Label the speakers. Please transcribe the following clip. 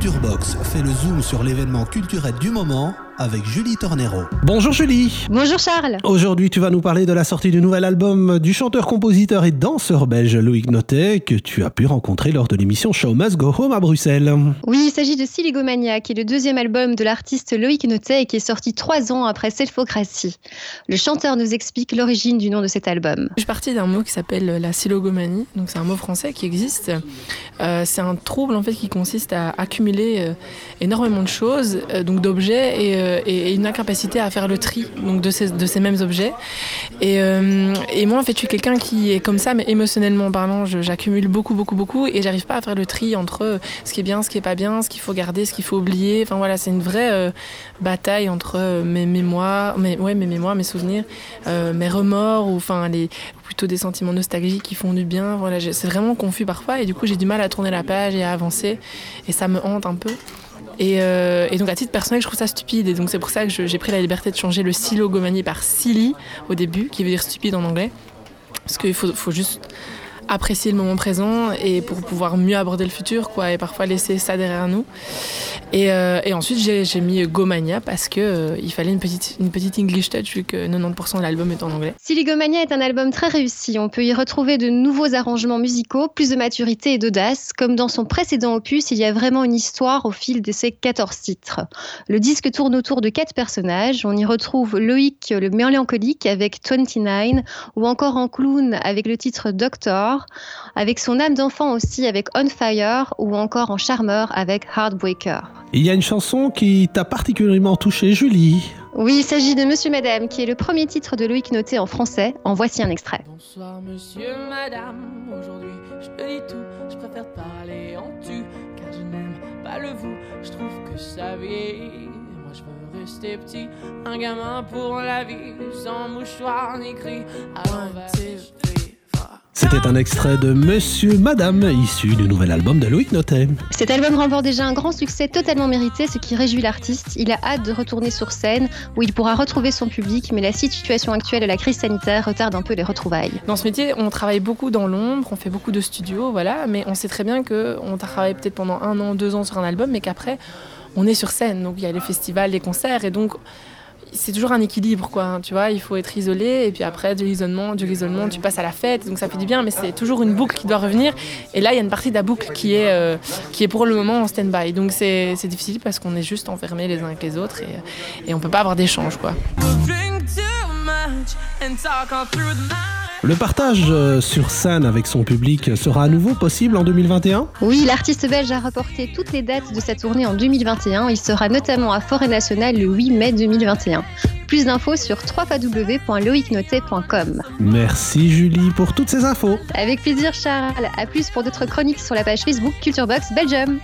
Speaker 1: Culture Box fait le zoom sur l'événement culturel du moment avec Julie Tornero.
Speaker 2: Bonjour Julie.
Speaker 3: Bonjour Charles.
Speaker 2: Aujourd'hui, tu vas nous parler de la sortie du nouvel album du chanteur, compositeur et danseur belge Loïc Notet que tu as pu rencontrer lors de l'émission Show Must Go Home à Bruxelles.
Speaker 3: Oui, il s'agit de Siligomania, qui est le deuxième album de l'artiste Loïc Notet et qui est sorti trois ans après Selfocratie. Le chanteur nous explique l'origine du nom de cet album.
Speaker 4: Je suis partie d'un mot qui s'appelle la silogomanie, donc c'est un mot français qui existe. Euh, c'est un trouble en fait qui consiste à accumuler euh, énormément de choses, euh, donc d'objets et euh, et, une incapacité à faire le tri donc de, ces, de ces mêmes objets. Et, euh, et, moi, en fait, je suis quelqu'un qui est comme ça, mais émotionnellement parlant, j'accumule beaucoup, beaucoup, beaucoup et j'arrive pas à faire le tri entre ce qui est bien, ce qui est pas bien, ce qu'il faut garder, ce qu'il faut oublier. Enfin voilà, c'est une vraie euh, bataille entre mes mémoires, mes, ouais, mes mémoires, mes souvenirs, euh, mes remords ou enfin les plutôt des sentiments nostalgiques qui font du bien. Voilà, c'est vraiment confus parfois et du coup j'ai du mal à tourner la page et à avancer et ça me hante un peu. Euh, et, donc à titre personnel, je trouve ça stupide. Et donc c'est pour ça que j'ai pris la liberté de changer le silogomanie par silly au début, qui veut dire stupide en anglais. Parce qu'il faut, faut juste apprécier le moment présent et pour pouvoir mieux aborder le futur, quoi, et parfois laisser ça derrière nous. Et, euh, ensuite, j'ai mis Gomania parce que euh, il fallait une petite, une petite English touch vu que 90% de l'album est en anglais.
Speaker 3: Siligomania est un album très réussi. On peut y retrouver de nouveaux arrangements musicaux, plus de maturité et d'audace. Comme dans son précédent opus, il y a vraiment une histoire au fil de ces 14 titres. Le disque tourne autour de quatre personnages. On y retrouve Loïc, le mélancolique, avec 29, ou encore en clown avec le titre Doctor, avec son âme d'enfant aussi avec On Fire, ou encore en charmeur avec Heartbreaker.
Speaker 2: Il y a une chanson qui t'a particulièrement touché, Julie.
Speaker 3: Oui, il s'agit de Monsieur Madame, qui est le premier titre de Loïc Noté en français. En voici un extrait.
Speaker 5: Bonsoir Monsieur Madame, aujourd'hui je te dis tout, je préfère parler en tu, car je n'aime pas le vous, je trouve que ça vieillit. Moi je veux rester petit, un gamin pour la vie, sans mouchoir ni cri. Alors va
Speaker 2: c'était un extrait de Monsieur Madame, issu du nouvel album de Loïc Notet.
Speaker 3: Cet album remporte déjà un grand succès totalement mérité, ce qui réjouit l'artiste. Il a hâte de retourner sur scène, où il pourra retrouver son public, mais la situation actuelle de la crise sanitaire retarde un peu les retrouvailles.
Speaker 4: Dans ce métier, on travaille beaucoup dans l'ombre, on fait beaucoup de studios, voilà, mais on sait très bien qu'on travaille peut-être pendant un an, deux ans sur un album, mais qu'après, on est sur scène. Donc il y a les festivals, les concerts, et donc c'est toujours un équilibre, quoi. Tu vois, il faut être isolé et puis après de l'isolement, du l'isolement, tu passes à la fête, donc ça fait du bien, mais c'est toujours une boucle qui doit revenir. Et là, il y a une partie de la boucle qui est, euh, qui est pour le moment en stand-by. Donc c'est difficile parce qu'on est juste enfermés les uns avec les autres et, et on peut pas avoir d'échange, quoi.
Speaker 2: Le partage euh, sur scène avec son public sera à nouveau possible en 2021
Speaker 3: Oui, l'artiste belge a reporté toutes les dates de sa tournée en 2021. Il sera notamment à Forêt Nationale le 8 mai 2021. Plus d'infos sur www.loicnotet.com.
Speaker 2: Merci Julie pour toutes ces infos.
Speaker 3: Avec plaisir Charles. À plus pour d'autres chroniques sur la page Facebook Culturebox Belgium.